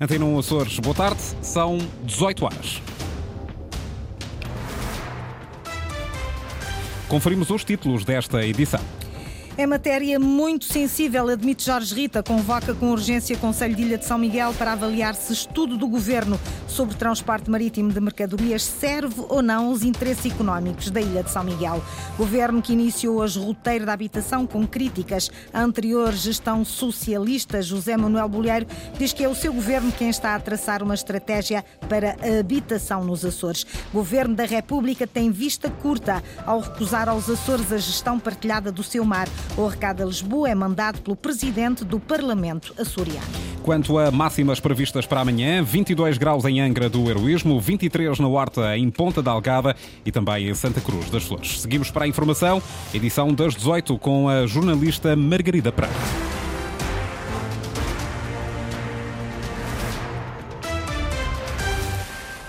Antena 1 Açores, boa tarde, são 18 horas. Conferimos os títulos desta edição. É matéria muito sensível, admite Jorge Rita, convoca com urgência o Conselho de Ilha de São Miguel para avaliar se estudo do Governo sobre transporte marítimo de mercadorias serve ou não os interesses económicos da Ilha de São Miguel. Governo que iniciou hoje roteiro da habitação com críticas à anterior gestão socialista, José Manuel Bolheiro, diz que é o seu governo quem está a traçar uma estratégia para a habitação nos Açores. Governo da República tem vista curta ao recusar aos Açores a gestão partilhada do seu mar. O recado a Lisboa é mandado pelo presidente do Parlamento açoriano. Quanto a máximas previstas para amanhã, 22 graus em Angra do Heroísmo, 23 na Horta em Ponta da Algada e também em Santa Cruz das Flores. Seguimos para a informação, edição das 18 com a jornalista Margarida Prata.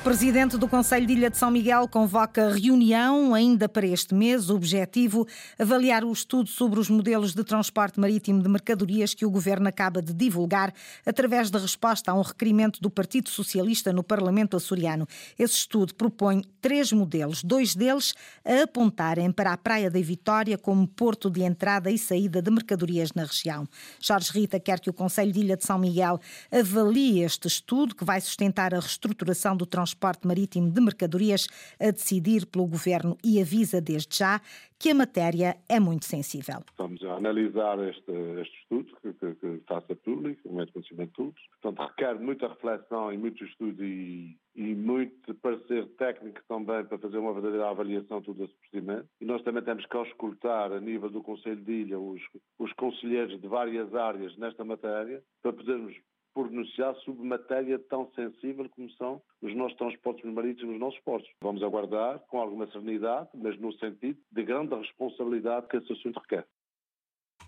Presidente do Conselho de Ilha de São Miguel convoca reunião ainda para este mês. O objetivo, avaliar o estudo sobre os modelos de transporte marítimo de mercadorias que o Governo acaba de divulgar através da resposta a um requerimento do Partido Socialista no Parlamento açoriano. Esse estudo propõe três modelos, dois deles a apontarem para a Praia da Vitória como porto de entrada e saída de mercadorias na região. Jorge Rita quer que o Conselho de Ilha de São Miguel avalie este estudo que vai sustentar a reestruturação do transporte transporte marítimo de mercadorias a decidir pelo governo e avisa desde já que a matéria é muito sensível. Estamos a analisar este, este estudo, que, que, que faça público, de conhecimento de todos. Portanto, requer muita reflexão e muito estudo e, e muito parecer técnico também para fazer uma verdadeira avaliação de todo esse procedimento. E nós também temos que auscultar, a nível do Conselho de Ilha, os, os conselheiros de várias áreas nesta matéria, para podermos pronunciar sobre matéria tão sensível como são os nossos transportes marítimos, os nossos portos. Vamos aguardar com alguma serenidade, mas no sentido de grande responsabilidade que esse assunto requer.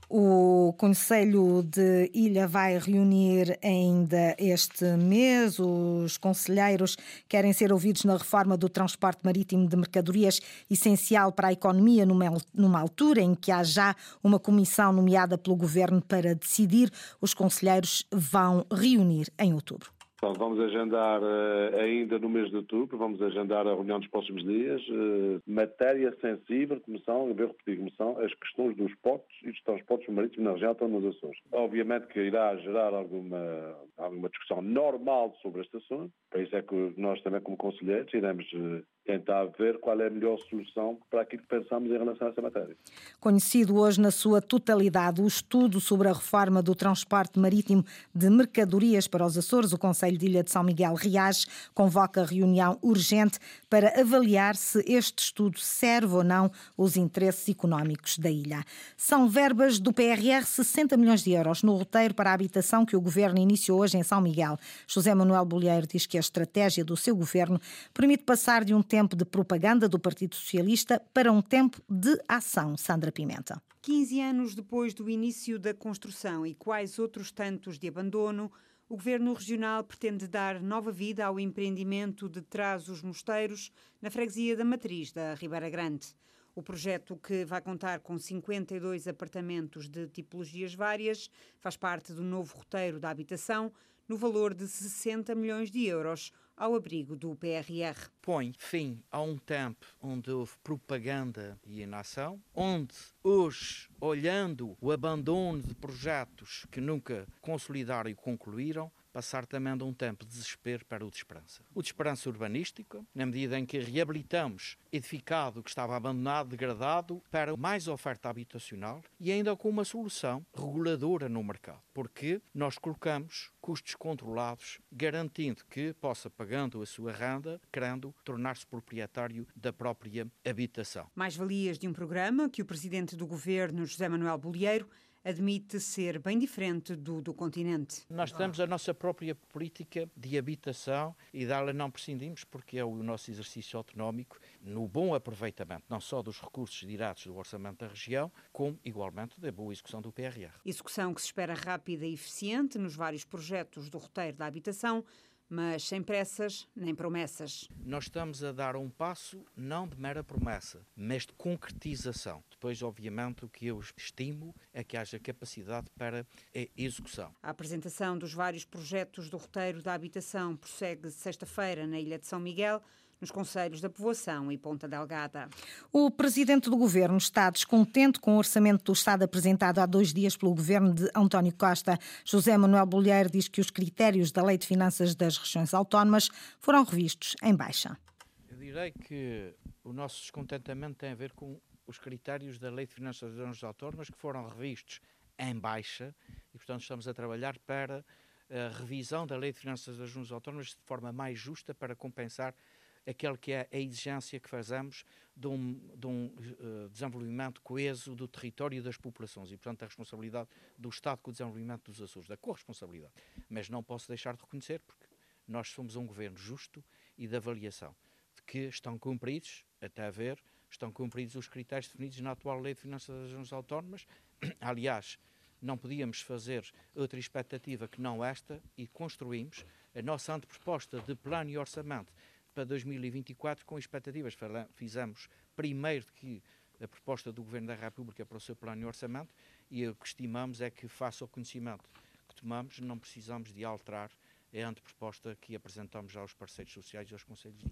O Conselho de Ilha vai reunir ainda este mês. Os conselheiros querem ser ouvidos na reforma do transporte marítimo de mercadorias, essencial para a economia, numa altura em que há já uma comissão nomeada pelo governo para decidir. Os conselheiros vão reunir em outubro. Então, vamos agendar uh, ainda no mês de outubro, vamos agendar a reunião dos próximos dias. Uh, matéria sensível, como são, eu vou repetir, como são as questões dos portos e dos transportes marítimos na região, estão nos Açores. Obviamente que irá gerar alguma, alguma discussão normal sobre este assunto, para isso é que nós também, como conselheiros, iremos uh, tentar ver qual é a melhor solução para aquilo que pensamos em relação a essa matéria. Conhecido hoje na sua totalidade o estudo sobre a reforma do transporte marítimo de mercadorias para os Açores, o Conselho de Ilha de São Miguel reage, convoca reunião urgente para avaliar se este estudo serve ou não os interesses económicos da ilha. São verbas do PRR 60 milhões de euros no roteiro para a habitação que o governo iniciou hoje em São Miguel. José Manuel Bolheiro diz que a estratégia do seu governo permite passar de um tempo tempo de propaganda do Partido Socialista para um tempo de ação. Sandra Pimenta. 15 anos depois do início da construção e quais outros tantos de abandono, o Governo Regional pretende dar nova vida ao empreendimento de Trás os Mosteiros, na freguesia da Matriz da Ribeira Grande. O projeto, que vai contar com 52 apartamentos de tipologias várias, faz parte do novo roteiro da habitação, no valor de 60 milhões de euros, ao abrigo do PRR. Põe fim a um tempo onde houve propaganda e inação, onde hoje, olhando o abandono de projetos que nunca consolidaram e concluíram, passar também de um tempo de desespero para o de esperança. O de esperança urbanística, na medida em que reabilitamos edificado que estava abandonado, degradado, para mais oferta habitacional e ainda com uma solução reguladora no mercado, porque nós colocamos custos controlados, garantindo que possa, pagando a sua renda, querendo tornar-se proprietário da própria habitação. Mais valias de um programa que o presidente do governo, José Manuel Bolieiro, admite ser bem diferente do do continente. Nós temos a nossa própria política de habitação e dela não prescindimos porque é o nosso exercício autonómico no bom aproveitamento não só dos recursos diretos do orçamento da região, como igualmente da boa execução do PRR. Execução que se espera rápida e eficiente nos vários projetos do roteiro da habitação, mas sem pressas nem promessas. Nós estamos a dar um passo não de mera promessa, mas de concretização. Depois, obviamente, o que eu estimo é que haja capacidade para a execução. A apresentação dos vários projetos do roteiro da habitação prossegue sexta-feira na Ilha de São Miguel nos Conselhos da Povoação e Ponta Delgada. O Presidente do Governo está descontente com o orçamento do Estado apresentado há dois dias pelo Governo de António Costa. José Manuel Bolheiro diz que os critérios da Lei de Finanças das Regiões Autónomas foram revistos em baixa. Eu direi que o nosso descontentamento tem a ver com os critérios da Lei de Finanças das Regiões Autónomas que foram revistos em baixa e, portanto, estamos a trabalhar para a revisão da Lei de Finanças das Regiões Autónomas de forma mais justa para compensar aquele que é a exigência que fazemos de um, de um uh, desenvolvimento coeso do território e das populações e, portanto, a responsabilidade do Estado com o desenvolvimento dos Açores, da corresponsabilidade. Mas não posso deixar de reconhecer, porque nós somos um governo justo e de avaliação, de que estão cumpridos, até a ver, estão cumpridos os critérios definidos na atual Lei de Finanças das Regiões Autónomas. Aliás, não podíamos fazer outra expectativa que não esta e construímos a nossa anteproposta de plano e orçamento para 2024 com expectativas. Fizemos primeiro que a proposta do Governo da República para o seu plano de orçamento e o que estimamos é que, face ao conhecimento que tomamos, não precisamos de alterar a anteproposta que apresentamos aos parceiros sociais e aos Conselhos de.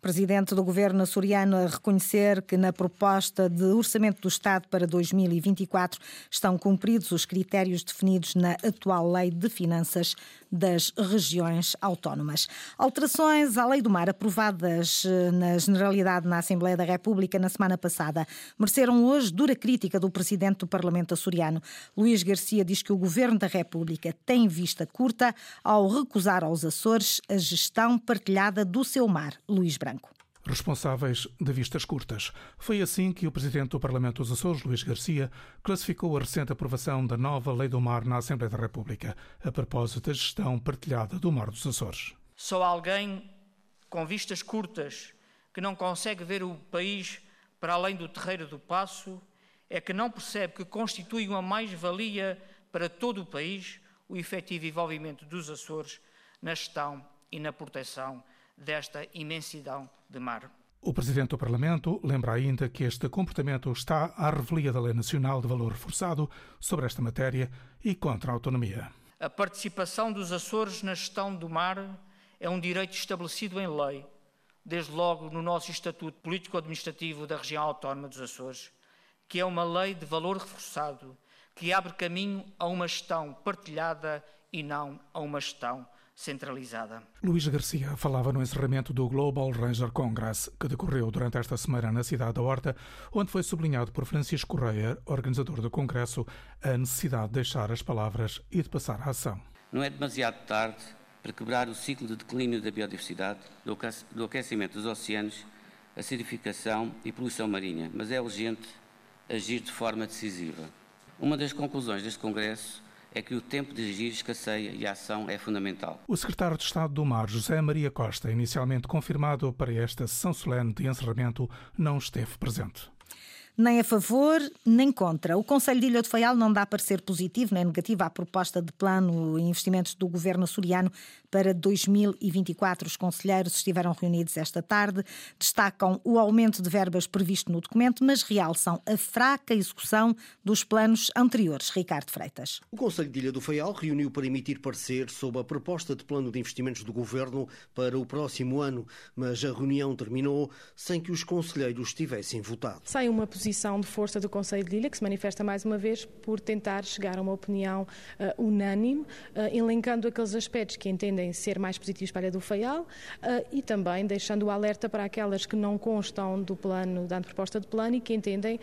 Presidente do Governo açoriano a reconhecer que na proposta de orçamento do Estado para 2024 estão cumpridos os critérios definidos na atual Lei de Finanças das Regiões Autónomas. Alterações à Lei do Mar aprovadas eh, na Generalidade na Assembleia da República na semana passada mereceram hoje dura crítica do Presidente do Parlamento açoriano. Luís Garcia diz que o Governo da República tem vista curta ao recusar aos Açores a gestão partilhada do seu mar. Luís Branco responsáveis de vistas curtas. Foi assim que o presidente do Parlamento dos Açores, Luís Garcia, classificou a recente aprovação da nova Lei do Mar na Assembleia da República, a propósito da gestão partilhada do Mar dos Açores. Só alguém com vistas curtas, que não consegue ver o país para além do terreiro do passo, é que não percebe que constitui uma mais-valia para todo o país o efetivo envolvimento dos Açores na gestão e na proteção desta imensidão de mar. O Presidente do Parlamento lembra ainda que este comportamento está à revelia da Lei Nacional de Valor Reforçado sobre esta matéria e contra a autonomia. A participação dos Açores na gestão do mar é um direito estabelecido em lei, desde logo no nosso Estatuto Político-Administrativo da Região Autónoma dos Açores, que é uma lei de valor reforçado que abre caminho a uma gestão partilhada e não a uma gestão centralizada. Luís Garcia falava no encerramento do Global Ranger Congress, que decorreu durante esta semana na cidade da Horta, onde foi sublinhado por Francisco Correia, organizador do congresso, a necessidade de deixar as palavras e de passar à ação. Não é demasiado tarde para quebrar o ciclo de declínio da biodiversidade, do aquecimento dos oceanos, acidificação e poluição marinha, mas é urgente agir de forma decisiva. Uma das conclusões deste Congresso é que o tempo de agir escasseia e a ação é fundamental. O secretário de Estado do Mar, José Maria Costa, inicialmente confirmado para esta sessão solene de encerramento, não esteve presente nem a favor nem contra. O Conselho de Ilha de Faial não dá parecer positivo nem negativo à proposta de plano e investimentos do governo açoriano para 2024. Os conselheiros estiveram reunidos esta tarde, destacam o aumento de verbas previsto no documento, mas realçam a fraca execução dos planos anteriores. Ricardo Freitas. O Conselho de Ilha do Faial reuniu para emitir parecer sobre a proposta de plano de investimentos do governo para o próximo ano, mas a reunião terminou sem que os conselheiros tivessem votado. Sai uma posição de força do Conselho de Ilha, que se manifesta mais uma vez por tentar chegar a uma opinião uh, unânime, uh, elencando aqueles aspectos que entendem ser mais positivos para a do Faial uh, e também deixando o alerta para aquelas que não constam do plano, da proposta de plano e que entendem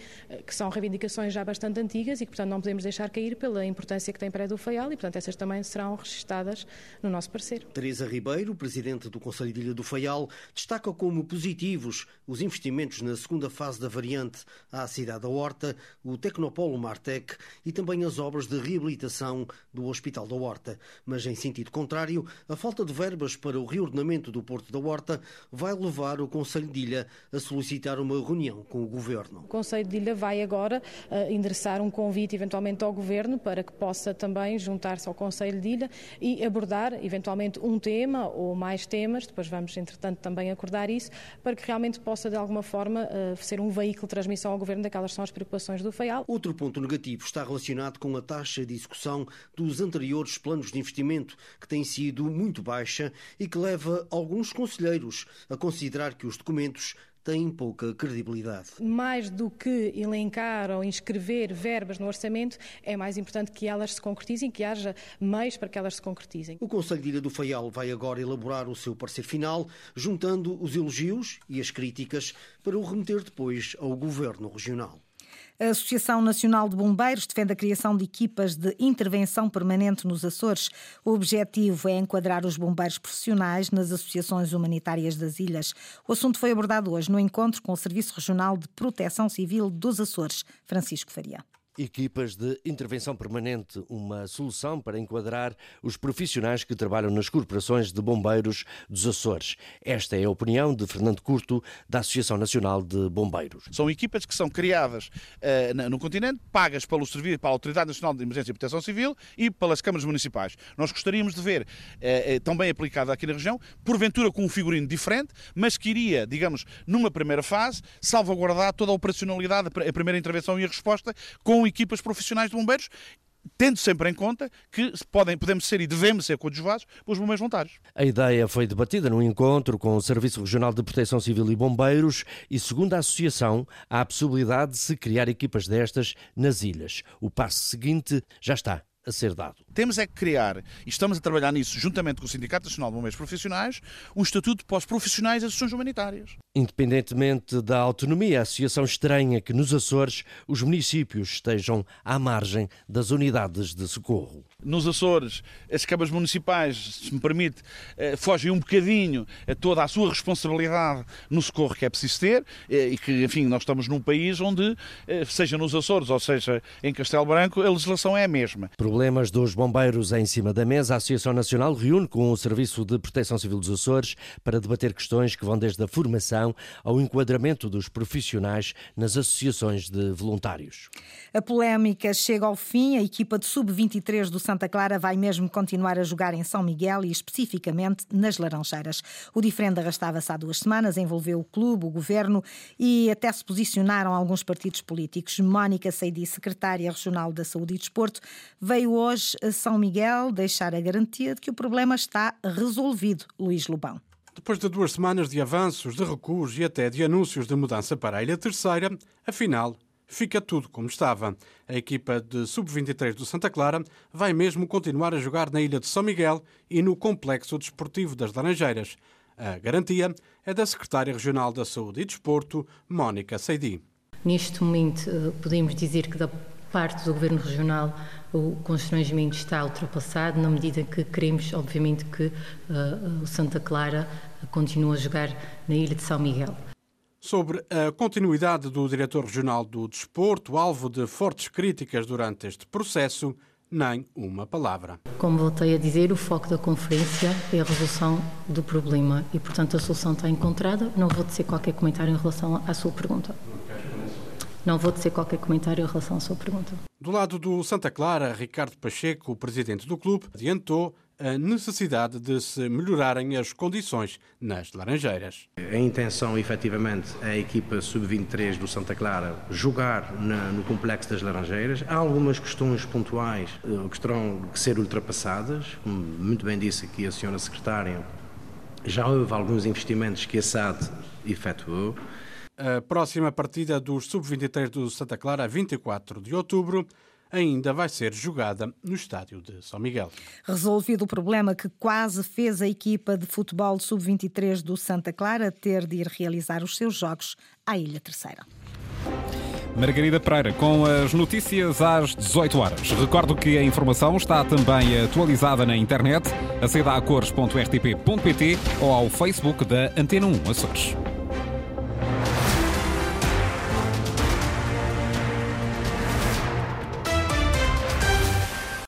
que são reivindicações já bastante antigas e que, portanto, não podemos deixar cair pela importância que tem para a do Faial e, portanto, essas também serão registadas no nosso parecer. Teresa Ribeiro, presidente do Conselho de Ilha do Faial, destaca como positivos os investimentos na segunda fase da variante à cidade da Horta, o Tecnopolo Martec e também as obras de reabilitação do Hospital da Horta. Mas, em sentido contrário, a falta de verbas para o reordenamento do Porto da Horta vai levar o Conselho de Ilha a solicitar uma reunião com o Governo. O Conselho de Ilha vai agora uh, endereçar um convite eventualmente ao Governo para que possa também juntar-se ao Conselho de Ilha e abordar eventualmente um tema ou mais temas, depois vamos entretanto também acordar isso, para que realmente possa de alguma forma uh, ser um veículo de transmissão ao Governo daquelas são as preocupações do FEAL. Outro ponto negativo está relacionado com a taxa de execução dos anteriores planos de investimento, que tem sido muito baixa e que leva alguns conselheiros a considerar que os documentos têm pouca credibilidade. Mais do que elencar ou inscrever verbas no orçamento, é mais importante que elas se concretizem, que haja meios para que elas se concretizem. O Conselho de Ilha do Faial vai agora elaborar o seu parecer final, juntando os elogios e as críticas para o remeter depois ao Governo Regional. A Associação Nacional de Bombeiros defende a criação de equipas de intervenção permanente nos Açores. O objetivo é enquadrar os bombeiros profissionais nas associações humanitárias das ilhas. O assunto foi abordado hoje no encontro com o Serviço Regional de Proteção Civil dos Açores, Francisco Faria. Equipas de intervenção permanente, uma solução para enquadrar os profissionais que trabalham nas corporações de bombeiros dos Açores. Esta é a opinião de Fernando Curto, da Associação Nacional de Bombeiros. São equipas que são criadas uh, no continente, pagas pelo serviço, pela Autoridade Nacional de Emergência e Proteção Civil e pelas câmaras municipais. Nós gostaríamos de ver uh, também aplicada aqui na região, porventura com um figurino diferente, mas que iria, digamos, numa primeira fase, salvaguardar toda a operacionalidade, a primeira intervenção e a resposta com equipas profissionais de bombeiros tendo sempre em conta que podem, podemos ser e devemos ser coadjuvados pelos bombeiros voluntários. A ideia foi debatida num encontro com o Serviço Regional de Proteção Civil e Bombeiros e, segundo a Associação, há a possibilidade de se criar equipas destas nas ilhas. O passo seguinte já está a ser dado. Temos é que criar, e estamos a trabalhar nisso juntamente com o Sindicato Nacional de Bombeiros Profissionais, um estatuto para os profissionais das ações humanitárias. Independentemente da autonomia, a Associação estranha que nos Açores os municípios estejam à margem das unidades de socorro. Nos Açores, as câmaras municipais, se me permite, eh, fogem um bocadinho a toda a sua responsabilidade no socorro que é preciso ter eh, e que, enfim, nós estamos num país onde, eh, seja nos Açores ou seja em Castelo Branco, a legislação é a mesma. Problemas dos bombeiros em cima da mesa, a Associação Nacional reúne com o Serviço de Proteção Civil dos Açores para debater questões que vão desde a formação ao enquadramento dos profissionais nas associações de voluntários. A polémica chega ao fim. A equipa de sub-23 do Santa Clara vai mesmo continuar a jogar em São Miguel e especificamente nas Laranjeiras. O diferente arrastava-se há duas semanas, envolveu o clube, o governo e até se posicionaram alguns partidos políticos. Mónica Seidi, secretária regional da Saúde e Desporto, veio hoje a São Miguel deixar a garantia de que o problema está resolvido. Luís Lobão. Depois de duas semanas de avanços, de recuos e até de anúncios de mudança para a Ilha Terceira, afinal, fica tudo como estava. A equipa de sub-23 do Santa Clara vai mesmo continuar a jogar na Ilha de São Miguel e no Complexo Desportivo das Laranjeiras. A garantia é da Secretária Regional da Saúde e Desporto, Mónica Seidi. Neste momento, eh, podemos dizer que da parte do Governo Regional o constrangimento está ultrapassado, na medida que queremos, obviamente, que uh, o Santa Clara continue a jogar na Ilha de São Miguel. Sobre a continuidade do diretor regional do Desporto, alvo de fortes críticas durante este processo, nem uma palavra. Como voltei a dizer, o foco da conferência é a resolução do problema e, portanto, a solução está encontrada. Não vou dizer qualquer comentário em relação à sua pergunta. Não vou dizer qualquer comentário em relação à sua pergunta. Do lado do Santa Clara, Ricardo Pacheco, o presidente do clube, adiantou a necessidade de se melhorarem as condições nas Laranjeiras. A intenção, efetivamente, é a equipa sub-23 do Santa Clara jogar na, no Complexo das Laranjeiras. Há algumas questões pontuais eh, que terão que ser ultrapassadas, como muito bem disse aqui a senhora secretária. Já houve alguns investimentos que a SAD efetuou. A próxima partida dos Sub-23 do Santa Clara, 24 de outubro, ainda vai ser jogada no estádio de São Miguel. Resolvido o problema que quase fez a equipa de futebol Sub-23 do Santa Clara ter de ir realizar os seus jogos à Ilha Terceira. Margarida Pereira, com as notícias às 18 horas. Recordo que a informação está também atualizada na internet, aceda a cores.rtp.pt ou ao Facebook da Antena 1 Açores.